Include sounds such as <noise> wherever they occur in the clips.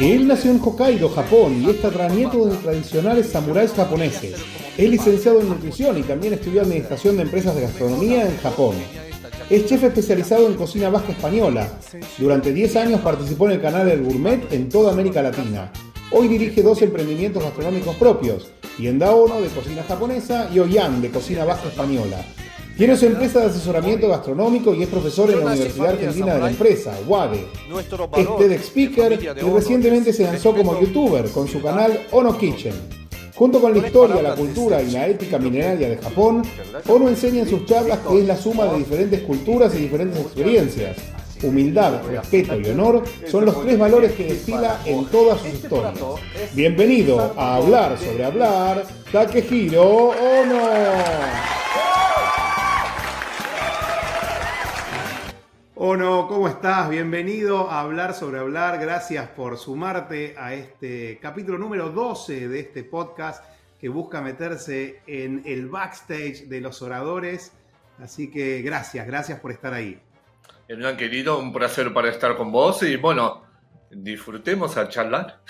Él nació en Hokkaido, Japón, y es tataranieto de tradicionales samuráis japoneses. Es licenciado en nutrición y también estudió administración de empresas de gastronomía en Japón. Es chef especializado en cocina vasca española. Durante 10 años participó en el canal El Gourmet en toda América Latina. Hoy dirige dos emprendimientos gastronómicos propios, Tienda de cocina japonesa y Oyan de cocina vasca española. Tiene su empresa de asesoramiento gastronómico y es profesor en la Universidad Argentina de la Empresa, UADE. Es TEDx Speaker y recientemente se lanzó como youtuber con su canal Ono Kitchen. Junto con la historia, la cultura y la ética mineraria de Japón, Ono enseña en sus charlas que es la suma de diferentes culturas y diferentes experiencias. Humildad, respeto y honor son los tres valores que destila en todas sus historias. Bienvenido a Hablar sobre Hablar, Takehiro Ono. Ono, ¿cómo estás? Bienvenido a Hablar sobre Hablar. Gracias por sumarte a este capítulo número 12 de este podcast que busca meterse en el backstage de los oradores. Así que gracias, gracias por estar ahí. Hernán, querido, un placer para estar con vos y bueno, disfrutemos a charlar.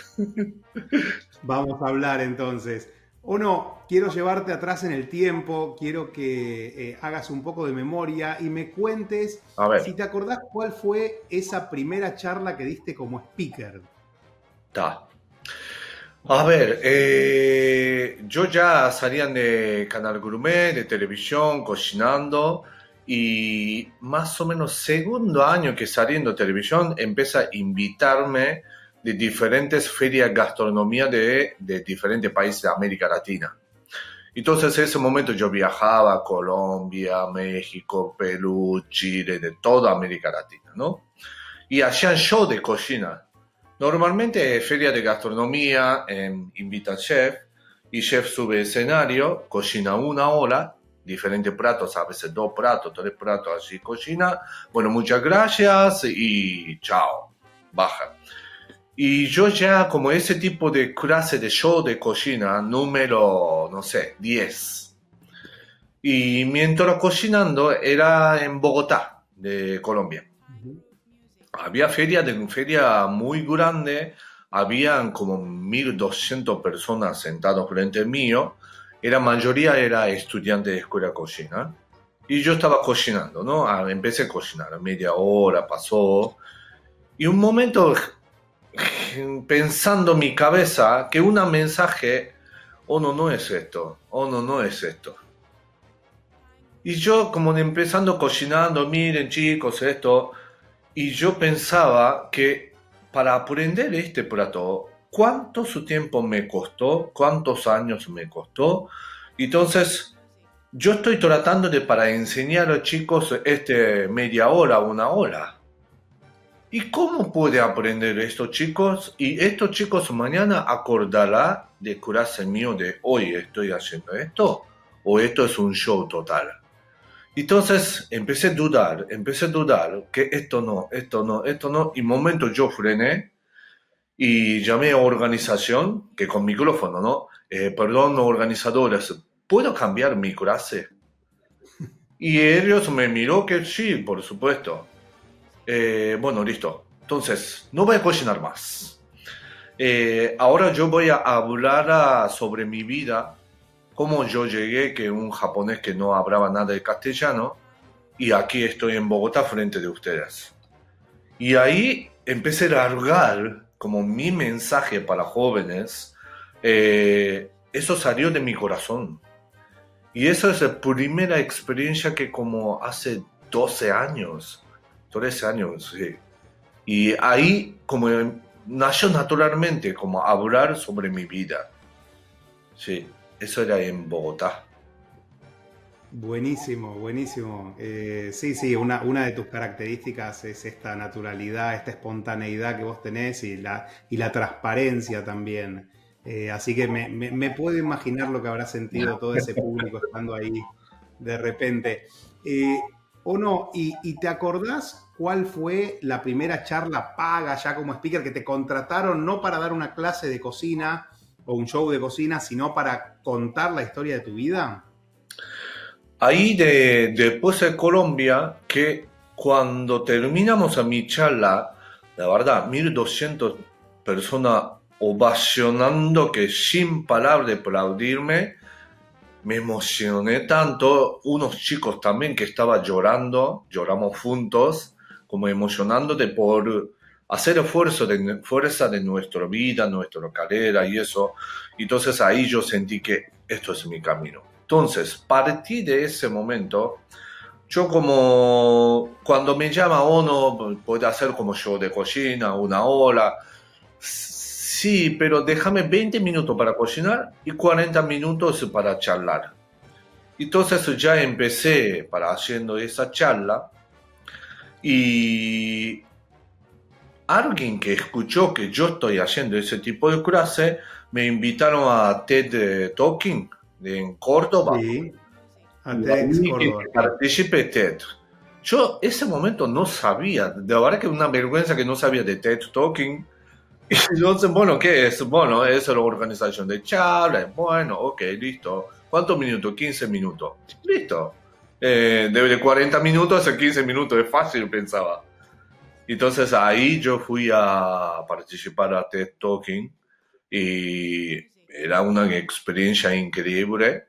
Vamos a hablar entonces. Uno, quiero llevarte atrás en el tiempo, quiero que eh, hagas un poco de memoria y me cuentes si te acordás cuál fue esa primera charla que diste como speaker. Ta. A ver, eh, yo ya salía de Canal Gourmet, de televisión, cocinando, y más o menos segundo año que saliendo de televisión, empieza a invitarme de diferentes ferias de gastronomía de, de diferentes países de América Latina. Entonces en ese momento yo viajaba a Colombia, México, Perú, Chile, de toda América Latina, ¿no? Y hacían show de cocina. Normalmente feria de gastronomía, eh, invitan chef y chef sube escenario, cocina una hora, diferentes platos, a veces dos platos, tres platos, así cocina. Bueno, muchas gracias y chao, baja. Y yo ya como ese tipo de clase de show de cocina, número, no sé, 10. Y mientras cocinando era en Bogotá, de Colombia. Había feria, de, feria muy grande, habían como 1200 personas sentados frente mío, la mayoría era estudiante de escuela de cocina. Y yo estaba cocinando, ¿no? Ah, empecé a cocinar, media hora pasó. Y un momento pensando en mi cabeza que un mensaje, oh no, no es esto, oh no, no es esto. Y yo como empezando cocinando, miren chicos, esto, y yo pensaba que para aprender este plato, ¿cuánto su tiempo me costó? ¿Cuántos años me costó? Entonces, yo estoy tratando de para enseñar a los chicos este media hora, una hora. ¿Y cómo puede aprender estos chicos? Y estos chicos mañana acordará de curarse mío de hoy estoy haciendo esto o esto es un show total. Entonces empecé a dudar, empecé a dudar que esto no, esto no, esto no. Y momento yo frené y llamé a organización, que con micrófono, ¿no? Eh, perdón, organizadores, ¿puedo cambiar mi clase? Y ellos me miró que sí, por supuesto. Eh, bueno, listo. Entonces, no voy a cocinar más. Eh, ahora yo voy a hablar ah, sobre mi vida, cómo yo llegué, que un japonés que no hablaba nada de castellano, y aquí estoy en Bogotá frente de ustedes. Y ahí empecé a largar como mi mensaje para jóvenes. Eh, eso salió de mi corazón. Y eso es la primera experiencia que como hace 12 años 13 años, sí. Y ahí como nació naturalmente como hablar sobre mi vida. Sí, eso era en Bogotá. Buenísimo, buenísimo. Eh, sí, sí, una, una, de tus características es esta naturalidad, esta espontaneidad que vos tenés y la, y la transparencia también. Eh, así que me, me, puedo imaginar lo que habrá sentido todo ese público estando ahí de repente. Eh, ¿O no? ¿Y, ¿Y, te acordás cuál fue la primera charla paga ya como speaker que te contrataron no para dar una clase de cocina o un show de cocina, sino para contar la historia de tu vida? Ahí de, después de Colombia, que cuando terminamos a mi charla, la verdad, 1200 personas ovacionando que sin palabras de aplaudirme, me emocioné tanto, unos chicos también que estaban llorando, lloramos juntos, como emocionándote por hacer esfuerzo de fuerza de nuestra vida, nuestra carrera y eso. Entonces ahí yo sentí que esto es mi camino. Entonces, partí de ese momento, yo como cuando me llama uno, puede hacer como show de cocina, una hora. Sí, pero déjame 20 minutos para cocinar y 40 minutos para charlar. Entonces ya empecé para haciendo esa charla y alguien que escuchó que yo estoy haciendo ese tipo de clase me invitaron a TED Talking en Córdoba. Sí, TEDx Córdoba. Participé TED. Yo ese momento no sabía, de verdad que una vergüenza que no sabía de TED Talking. <laughs> Entonces, bueno, ¿qué es? Bueno, es la organización de charlas. Bueno, ok, listo. ¿Cuántos minutos? 15 minutos. Listo. Eh, de 40 minutos a 15 minutos, es fácil, pensaba. Entonces ahí yo fui a participar a TED Talking y era una experiencia increíble,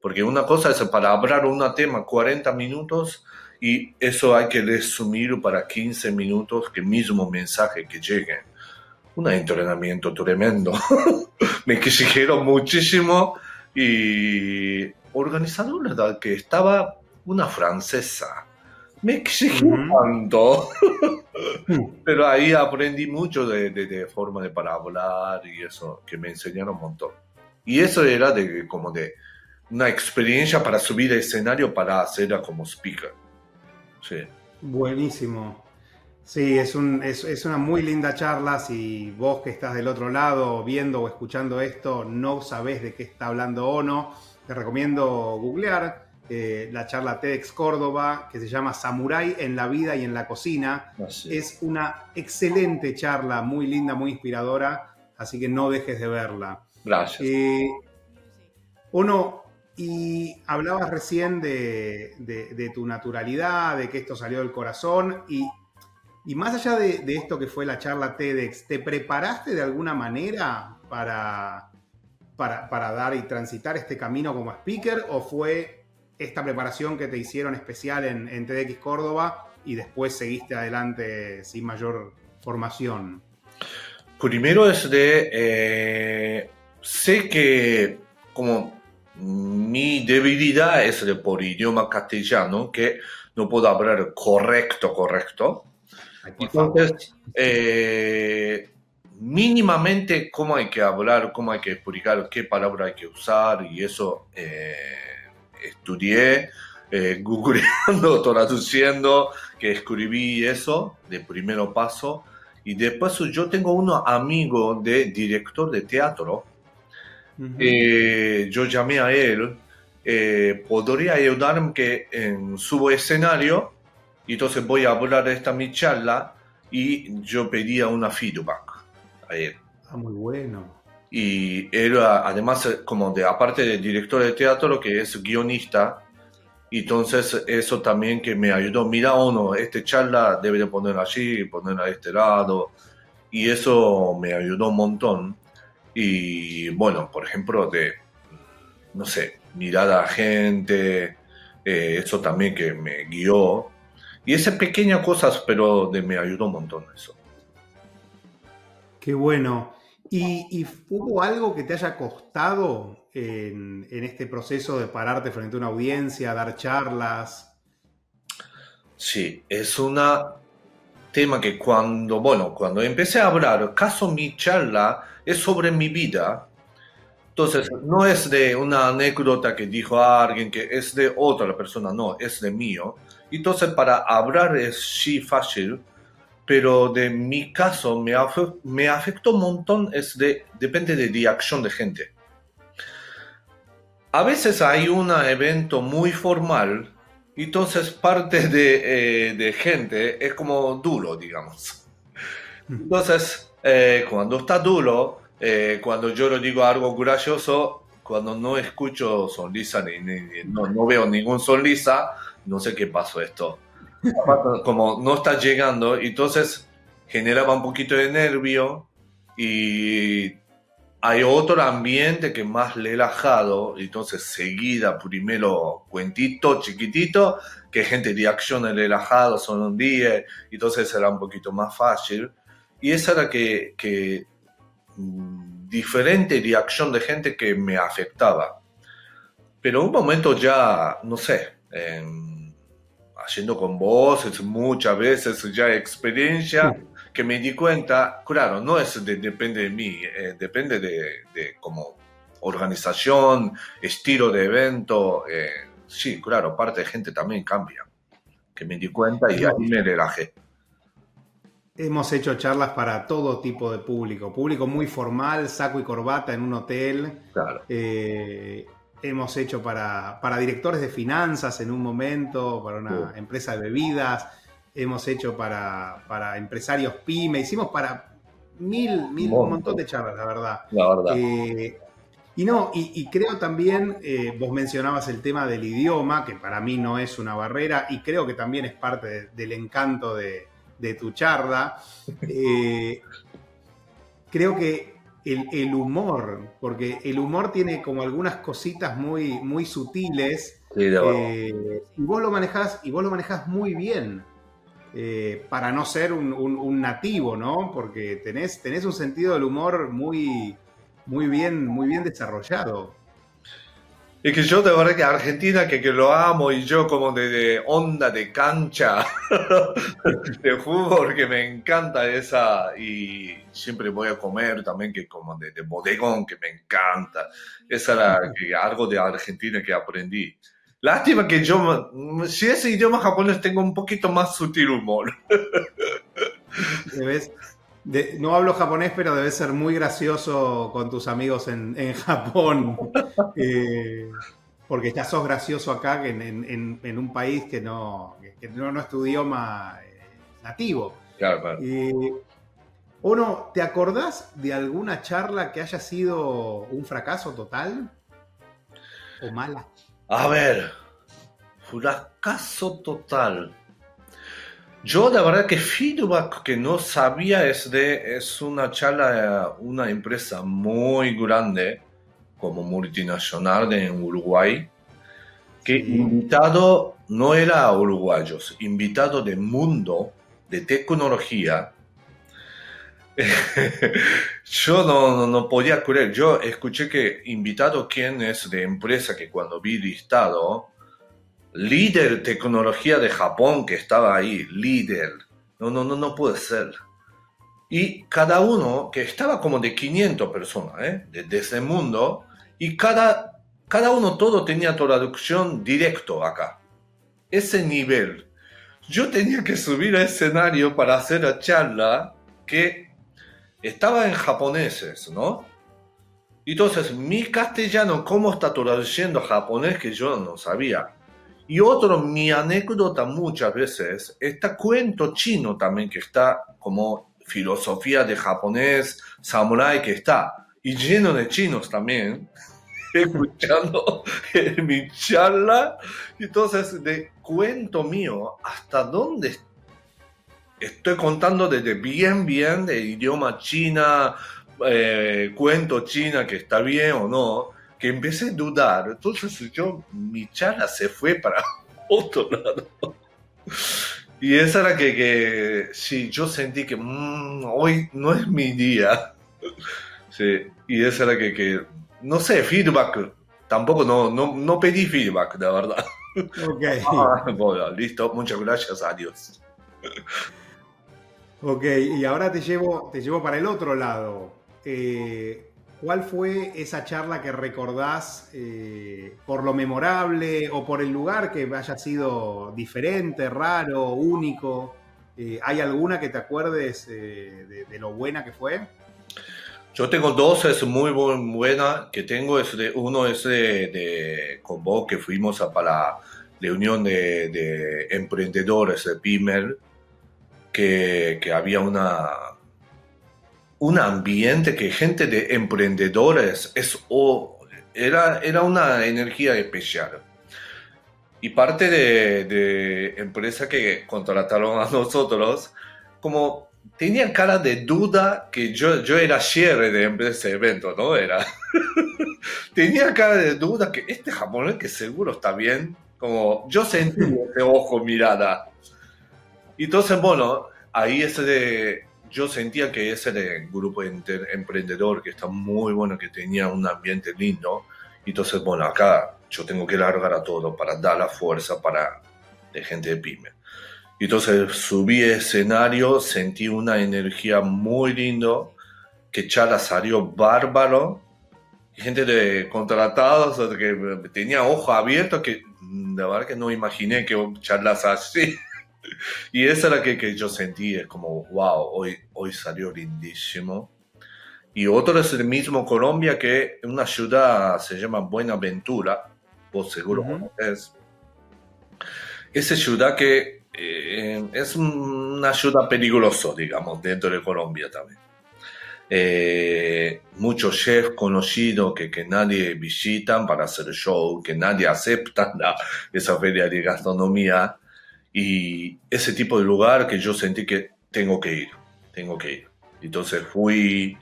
porque una cosa es para hablar un tema 40 minutos y eso hay que resumir para 15 minutos que mismo mensaje que llegue. Un entrenamiento tremendo. <laughs> Me exigieron muchísimo y organizador que estaba una francesa. Me exigió tanto. <laughs> Pero ahí aprendí mucho de, de, forma de para hablar y eso, que me enseñaron un montón. Y eso era de como de una experiencia para subir al escenario para hacerla como speaker. Sí. Buenísimo. Sí, es, un, es, es, una muy linda charla. Si vos que estás del otro lado viendo o escuchando esto no sabés de qué está hablando o no, te recomiendo googlear eh, la charla TEDx Córdoba, que se llama Samurai en la vida y en la cocina. Es una excelente charla, muy linda, muy inspiradora, así que no dejes de verla. Gracias. Eh, uno, y hablabas recién de, tu naturalidad, de que esto salió del corazón, y, más allá de, esto que fue la charla TEDx, ¿te preparaste de alguna manera para, para, dar y transitar este camino como speaker o fue esta preparación que te hicieron especial en, TDX Córdoba y después seguiste adelante sin mayor formación? Primero es de, eh, sé que como mi debilidad es de por idioma castellano, que no puedo hablar correcto, correcto. Entonces, eh, mínimamente cómo hay que hablar, cómo hay que explicar, qué palabra hay que usar y eso eh, estudié, eh, <laughs> googleando, traduciendo, que escribí eso de primero paso. Y después yo tengo un amigo de director de teatro. Eh, yo llamé a él, eh, podría ayudarme que en su escenario, y entonces voy a hablar esta mi charla y yo pedía una feedback. A él. Ah, muy bueno. Y él además como de aparte de director de teatro que es guionista entonces eso también que me ayudó. Mira uno este charla debe de poner allí poner a este lado. Y eso me ayudó un montón. Y bueno por ejemplo de no sé mirar a gente eh, eso también que me guió y esas pequeñas cosas pero de me ayudó un montón eso qué bueno ¿Y, hubo algo que te haya costado en, este proceso de pararte frente a una audiencia, dar charlas? Sí, es un tema que cuando, bueno, cuando empecé a hablar, caso mi charla es sobre mi vida, Entonces, no es de una anécdota que dijo alguien que es de otra persona, no, es de mío. Entonces, para hablar es sí fácil, pero de mi caso me, me afectó un montón, es de, depende de reacción de gente. A veces hay un evento muy formal, entonces parte de, eh, de gente es como duro, digamos. <laughs> Entonces, eh, cuando está duro, eh, cuando yo le digo algo gracioso, cuando no escucho sonrisa, ni, no, no, veo ningún sonrisa, no sé qué pasó esto. Como no está llegando, entonces generaba un poquito de nervio y hay otro ambiente que más relajado, entonces seguida primero cuentito chiquitito, que gente de acción relajado, son un día, entonces era un poquito más fácil. Y esa era que, que mm, diferente reacción de gente que me afectaba. Pero un momento ya, no sé, haciendo con voces muchas veces ya experiencia, que me di cuenta, claro, no es depende de mí, eh, depende de, de, como organización, estilo de evento. Eh, sí, claro, parte de gente también cambia. Que me di cuenta y ahí me relajé. Hemos hecho charlas para todo tipo de público, público muy formal, saco y corbata en un hotel. Claro. Eh, hemos hecho para, para, directores de finanzas en un momento, para una empresa de bebidas, hemos hecho para, para empresarios pyme, hicimos para mil, mil, un montón de charlas, la verdad. La verdad. Eh, y no, y, creo también, eh, vos mencionabas el tema del idioma, que para mí no es una barrera, y creo que también es parte del encanto de, de tu charla. <laughs> Eh, creo que el, humor, porque el humor tiene como algunas cositas muy, muy sutiles. Eh, y vos lo manejás, y vos lo manejás muy bien. Eh, para no ser un, nativo, ¿no? Porque tenés, tenés un sentido del humor muy, muy bien, muy bien desarrollado. Es que yo de verdad que Argentina, que, que lo amo y yo como de, onda de cancha <laughs> de fútbol, que me encanta esa y siempre voy a comer también que como de, bodegón, que me encanta. Esa era algo de Argentina que aprendí. Lástima que yo, si ese idioma japonés tengo un poquito más sutil humor. ¿Ves? No hablo japonés, pero debe ser muy gracioso con tus amigos en, Japón. <laughs> Eh, porque ya sos gracioso acá que en, un país que no, no, es tu idioma eh, nativo. Claro, claro. Uno, ¿te acordás de alguna charla que haya sido un fracaso total? ¿O mala? A ver, fracaso total. Yo la verdad que feedback que no sabía es de, es una charla, una empresa muy grande como multinacional en Uruguay, que invitado no era uruguayos, invitado del mundo de tecnología. <laughs> yo no, no, podía creer, yo escuché que invitado quién es de empresa que cuando vi listado, líder tecnología de Japón que estaba ahí, líder. No, no, no, no puede ser. Y cada uno, que estaba como de 500 personas, ¿eh? de, ese mundo, y cada, cada uno todo tenía traducción directo acá. Ese nivel. Yo tenía que subir al escenario para hacer la charla que estaba en japoneses, ¿no? Entonces, mi castellano, ¿cómo está traduciendo japonés que yo no sabía? Y otro, mi anécdota muchas veces, está cuento chino también, que está como filosofía de japonés, samurai que está, y lleno de chinos también, <laughs> escuchando mi charla. Entonces, de cuento mío, ¿hasta dónde estoy contando desde bien, bien de idioma china, eh, cuento china que está bien o no? Que empecé a dudar. Entonces yo, mi charla se fue para <laughs> otro lado. Y esa era que, que sí, yo sentí que mm, hoy no es mi día. Sí, y esa era que, que no sé, feedback. Tampoco no, no, no pedí feedback, de verdad. Ok. <laughs> bueno, listo, muchas gracias, adiós. Ok, y ahora te llevo, te llevo para el otro lado. Eh, ¿cuál fue esa charla que recordás eh, por lo memorable o por el lugar que haya sido diferente, raro, único? Eh, ¿Hay alguna que te acuerdes de, lo buena que fue? Yo tengo dos, es muy buena que tengo. Es de, uno es de, con vos que fuimos a, para la reunión de, de emprendedores de Pimer, que había una, un ambiente que gente de emprendedores es era, era una energía especial. Y parte de, de empresa que contrataron a nosotros, como tenían cara de duda que yo, yo era cierre de ese evento, ¿no? Era. <laughs> tenía cara de duda que este japonés que seguro está bien, como yo sentí <laughs> ese ojo mirada. Y entonces, bueno, ahí ese de, yo sentía que ese era el grupo emprendedor que está muy bueno, que tenía un ambiente lindo. Y entonces, bueno, acá yo tengo que largar a todo para dar la fuerza para de gente de pyme. Y entonces subí escenario, sentí una energía muy lindo, que Chala salió bárbaro, gente de contratados que tenía ojos abiertos, que de verdad que no imaginé que charlas así. <laughs> y esa era que, que yo sentí, es como, wow, hoy, hoy salió lindísimo. Y otro es el mismo Colombia, que una ciudad se llama Buenaventura, vos seguro es. Esa ciudad que eh, es una ciudad peligrosa, digamos, dentro de Colombia también. Eh, muchos chefs conocidos que, que nadie visitan para hacer show, que nadie acepta <laughs> esa feria de gastronomía. Y ese tipo de lugar que yo sentí que tengo que ir, tengo que ir. Entonces fui,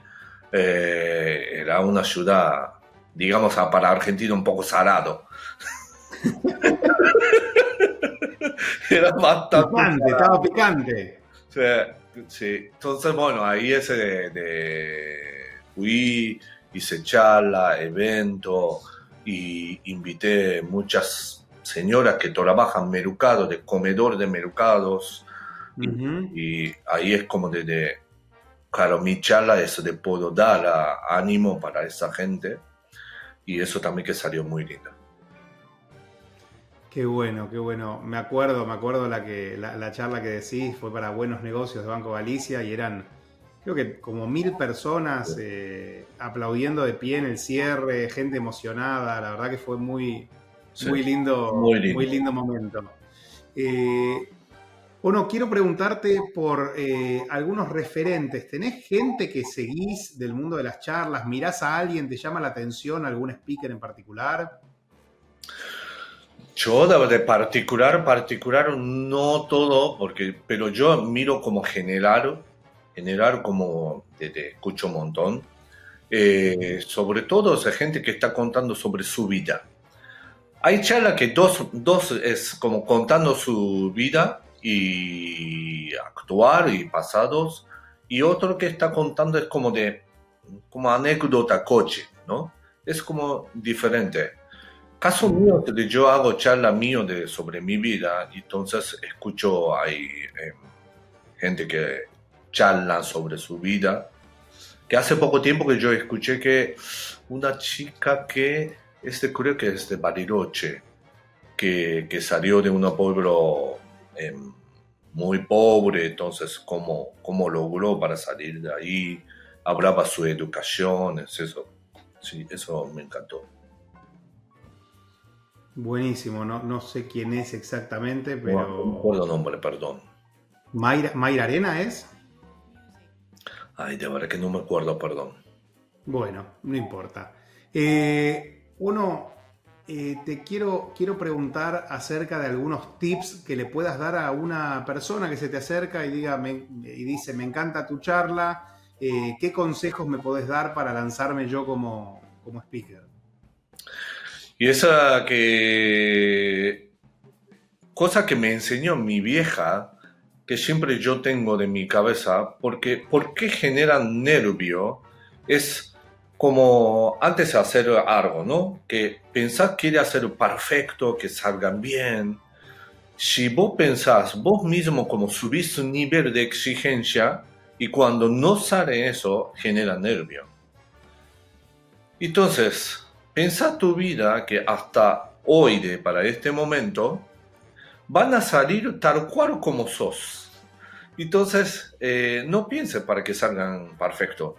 eh, era una ciudad, digamos, para Argentina un poco salado. <laughs> era bastante... Picante, estaba picante. Sí, entonces bueno, ahí ese de, de fui, hice charla, evento y invité muchas señoras que trabajan mercados, de comedor de mercados. y, ahí es como de, claro, mi charla es de puedo dar ánimo para esa gente. Y eso también que salió muy lindo. Qué bueno, qué bueno. Me acuerdo, me acuerdo la, que, la, charla que decís fue para buenos negocios de Banco Galicia y eran, creo que como mil personas eh, aplaudiendo de pie en el cierre, gente emocionada. La verdad que fue muy, muy, lindo, muy, lindo. momento. Eh, bueno, quiero preguntarte por eh, algunos referentes. ¿Tenés gente que seguís del mundo de las charlas? ¿Mirás a alguien? ¿Te llama la atención algún speaker en particular? Yo de particular, particular, no todo, porque, pero yo miro como general, general como te, escucho un montón. Eh, sobre todo esa gente que está contando sobre su vida hay charlas que dos, dos es como contando su vida y actuar y pasados, y otro que está contando es como de, como anécdota coche, ¿no? Es como diferente. Caso mío, yo hago charla mío de, sobre mi vida, entonces escucho hay em, gente que charla sobre su vida, que hace poco tiempo que yo escuché que una chica que este creo que es de Bariloche, que, que salió de un pueblo em, muy pobre, entonces cómo, cómo logró para salir de ahí, hablaba su educación, eso, sí, eso me encantó. Buenísimo, no, no sé quién es exactamente, pero... No, recuerdo nombre, perdón. ¿Mayra, ¿Mayra Arena es? Ay, de verdad que no me acuerdo, perdón. Bueno, no importa. Eh, uno, eh, te quiero, quiero preguntar acerca de algunos tips que le puedas dar a una persona que se te acerca y, diga, y dice, me encanta tu charla, eh, ¿qué consejos me podés dar para lanzarme yo como, como speaker? Y esa que... Cosa que me enseñó mi vieja, que siempre yo tengo de mi cabeza, porque ¿por qué genera nervio? Es como antes de hacer algo, ¿no? Que pensás quiere hacer perfecto, que salgan bien. Si vos pensás vos mismo como subís un nivel de exigencia y cuando no sale eso, genera nervio. Entonces, pensa tu vida que hasta hoy, de, para este momento, van a salir tal cual como sos. Entonces, eh, no pienses para que salgan perfecto.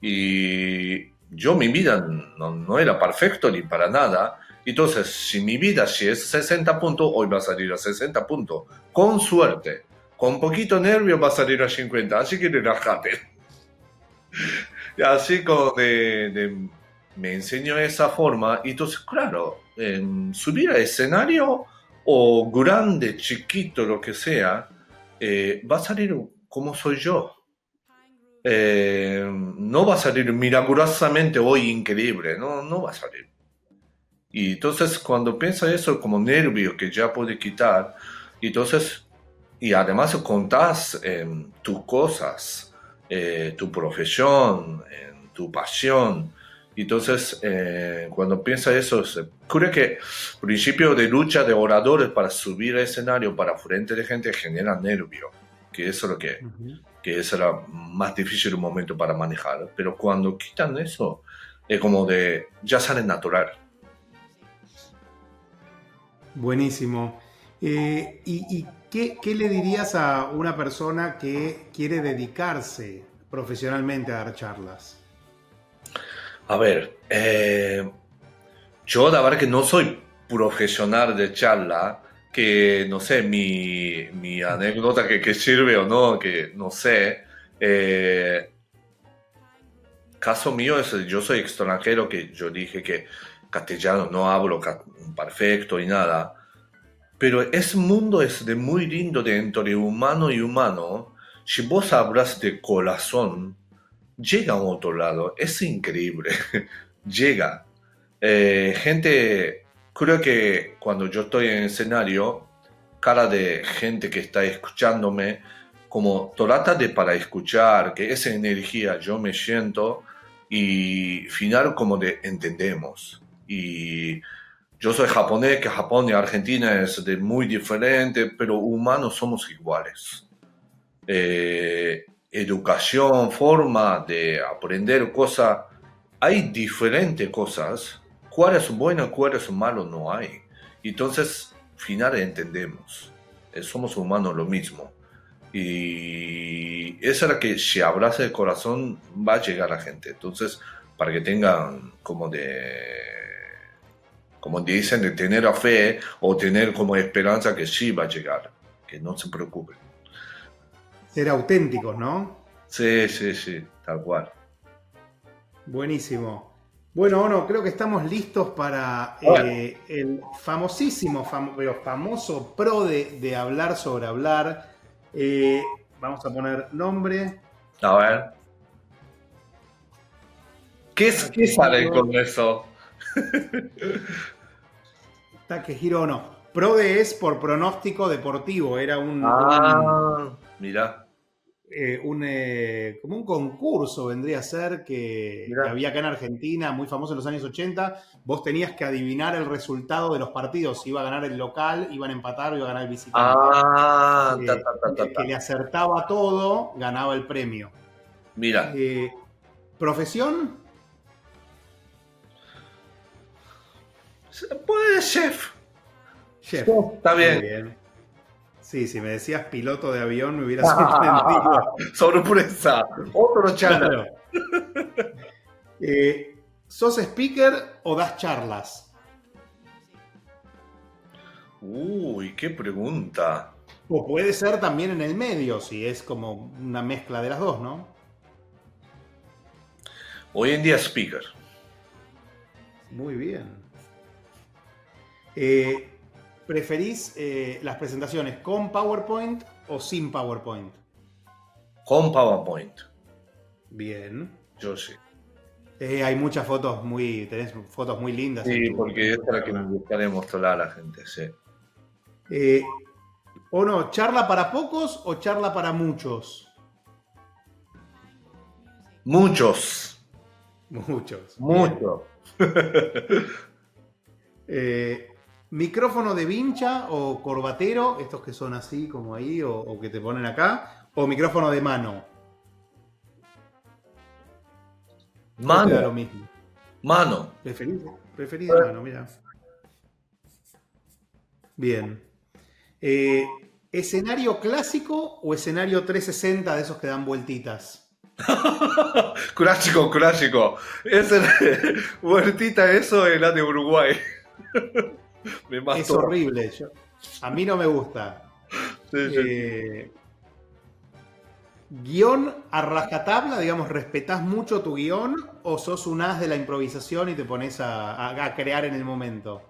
Y yo mi vida no, no, era perfecto ni para nada. Entonces, si mi vida si es 60 puntos, hoy va a salir a 60 puntos. Con suerte. Con poquito nervio va a salir a 50. Así que relájate. <laughs> Así como de, me enseñó esa forma. Y entonces, claro, subir a escenario o grande, chiquito, lo que sea, eh, va a salir como soy yo. Eh, no va a salir milagrosamente hoy increíble, no, no va a salir. Y entonces cuando piensa eso como nervio que ya puede quitar, entonces, y además contás tus cosas, eh, tu profesión, tu pasión, entonces, eh, cuando piensa eso, creo que principio de lucha de oradores para subir al escenario para frente de gente genera nervio, que eso es lo que, que es el más difícil momento para manejar. Pero cuando quitan eso, es como de, ya sale natural. Buenísimo. Eh, ¿Y, y qué, qué le dirías a una persona que quiere dedicarse profesionalmente a dar charlas? A ver, eh, yo la verdad que no soy profesional de charla, que no sé, mi, mi anécdota que, que, sirve o no, que no sé. Eh, caso mío es, yo soy extranjero, que yo dije que castellano no hablo perfecto y nada. Pero ese mundo es de muy lindo de entre humano y humano. Si vos hablas de corazón, llega a otro lado. Es increíble. <laughs> llega. Eh, gente, creo que cuando yo estoy en escenario, cara de gente que está escuchándome, como trata de para escuchar, que esa energía yo me siento y final como de entendemos. Y yo soy japonés, que Japón y Argentina es de muy diferente, pero humanos somos iguales. Eh, educación, forma de aprender cosas, hay diferentes cosas. ¿Cuál es bueno, cuál es malo? No hay. Entonces, final entendemos. Eh, somos humanos lo mismo. Y esa es la que si hablas de corazón va a llegar a la gente. Entonces, para que tengan como de, como dicen, de tener a fe o tener como esperanza que sí va a llegar. Que no se preocupen ser auténticos, ¿no? Sí, sí, sí, tal cual. Buenísimo. Bueno, bueno, creo que estamos listos para eh, el famosísimo, pero famoso pro de, hablar sobre hablar. Eh, vamos a poner nombre. A ver. ¿Qué, ¿qué sale con eso? <laughs> Takehiro no. PRODE es por pronóstico deportivo. Era un. Ah, mira. Eh, un, eh, como un concurso vendría a ser que, había acá en Argentina, muy famoso en los años 80. Vos tenías que adivinar el resultado de los partidos, si iba a ganar el local, iban a empatar o iba a ganar el visitante. Ah, eh, el que le acertaba todo, ganaba el premio. Mira. ¿Profesión? Puede chef. Chef. Está bien. Sí, si me decías piloto de avión me hubiera <laughs> sorprendido. Sorpresa, otro charla. <laughs> Eh, ¿Sos speaker o das charlas? Uy, qué pregunta. O puede ser también en el medio, si es como una mezcla de las dos, ¿no? Hoy en día speaker. Muy bien. Eh, ¿Preferís eh, las presentaciones con PowerPoint o sin PowerPoint? Con PowerPoint. Bien. Yo sí. Eh, hay muchas fotos muy, tenés fotos muy lindas. Sí, porque es la que me gustaría mostrar a la gente, sí. Eh, ¿O no? ¿Charla para pocos o charla para muchos? Muchos. Muchos. Muchos. <laughs> eh, ¿Micrófono de vincha o corbatero? Estos que son así como ahí o, que te ponen acá. ¿O micrófono de mano? Mano. lo mismo. Mano. Preferís de mano, mira. Bien. Eh, ¿Escenario clásico o escenario 360 de esos que dan vueltitas? <laughs> clásico, clásico. Ese, <laughs> vueltita, eso es la de Uruguay. <laughs> <laughs> es horrible. a mí no me gusta. Eh, ¿Guión a rajatabla? Digamos, ¿respetás mucho tu guion o sos un as de la improvisación y te pones a, crear en el momento?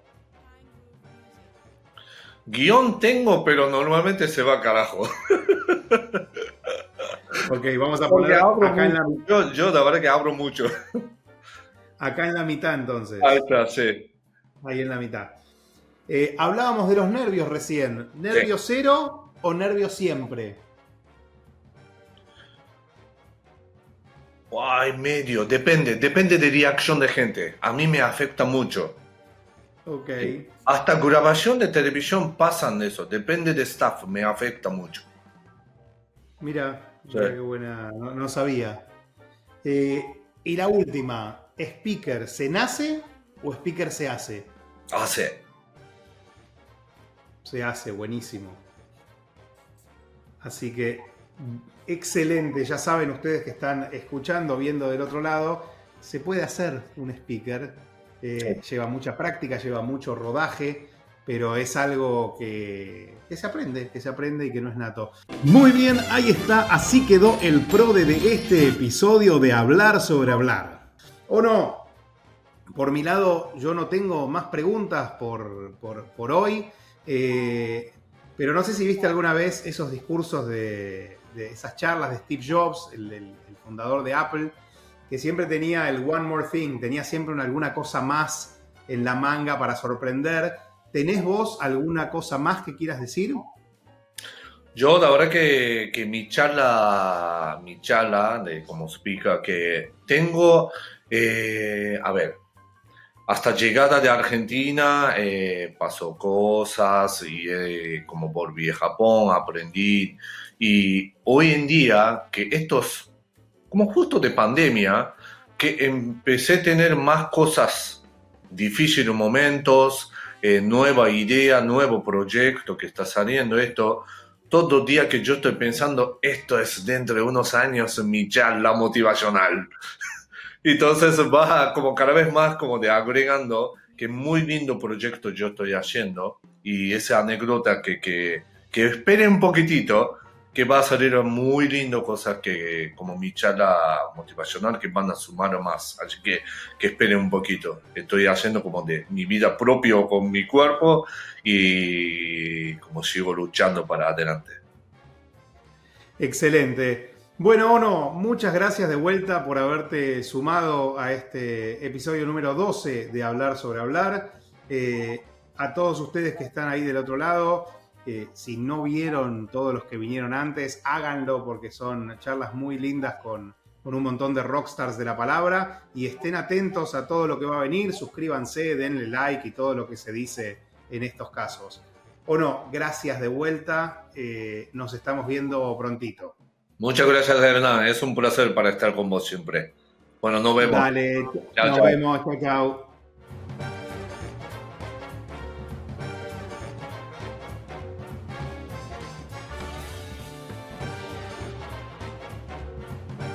Guión tengo, pero normalmente se va a carajo. <laughs> ok, vamos a poner acá en la yo, yo la verdad que abro mucho. Acá en la mitad entonces. Ahí está, sí. Ahí en la mitad. Eh, hablábamos de los nervios recién. ¿Nervio cero o nervio siempre? Ay, medio, depende, depende de reacción de gente. A mí me afecta mucho. Ok. Hasta grabación de televisión pasan eso, depende de staff, me afecta mucho. Mira, qué buena, no, sabía. Eh, y la última, ¿speaker se nace o speaker se hace? Hace. Se hace, buenísimo. Así que excelente, ya saben ustedes que están escuchando, viendo del otro lado, se puede hacer un speaker, eh, lleva mucha práctica, lleva mucho rodaje, pero es algo que, se aprende, que se aprende y que no es nato. Muy bien, ahí está, así quedó el pro de este episodio de Hablar sobre Hablar. ¿O no? Por mi lado, yo no tengo más preguntas por, por, hoy, eh, pero no sé si viste alguna vez esos discursos de, esas charlas de Steve Jobs, el, fundador de Apple, que siempre tenía el One More Thing, tenía siempre alguna cosa más en la manga para sorprender. ¿Tenés vos alguna cosa más que quieras decir? Yo, la verdad que, mi charla, mi charla de como speaker, que tengo, eh, a ver, hasta llegada de Argentina eh, pasó cosas y eh, como volví a Japón, aprendí y hoy en día, que estos, como justo de pandemia, que empecé a tener más cosas difíciles momentos, eh, nueva idea, nuevo proyecto que está saliendo, esto, todo día que yo estoy pensando, esto es dentro de unos años mi charla motivacional. Entonces va como cada vez más como de agregando que muy lindo proyecto yo estoy haciendo y esa anécdota que, que, que esperen un poquitito que va a salir muy lindo, cosas que como mi charla motivacional que van a sumar más. Así que que esperen un poquito. Estoy haciendo como de mi vida propio con mi cuerpo y como sigo luchando para adelante. Excelente. Bueno, Ono, muchas gracias de vuelta por haberte sumado a este episodio número 12 de Hablar sobre Hablar. Eh, a todos ustedes que están ahí del otro lado, si no vieron todos los que vinieron antes, háganlo porque son charlas muy lindas con, un montón de rockstars de la palabra y estén atentos a todo lo que va a venir, suscríbanse, denle like y todo lo que se dice en estos casos. O no, gracias de vuelta, eh, nos estamos viendo prontito. Muchas gracias, Hernán, es un placer para estar con vos siempre. Bueno, nos vemos. Dale, nos vemos, chao, chao.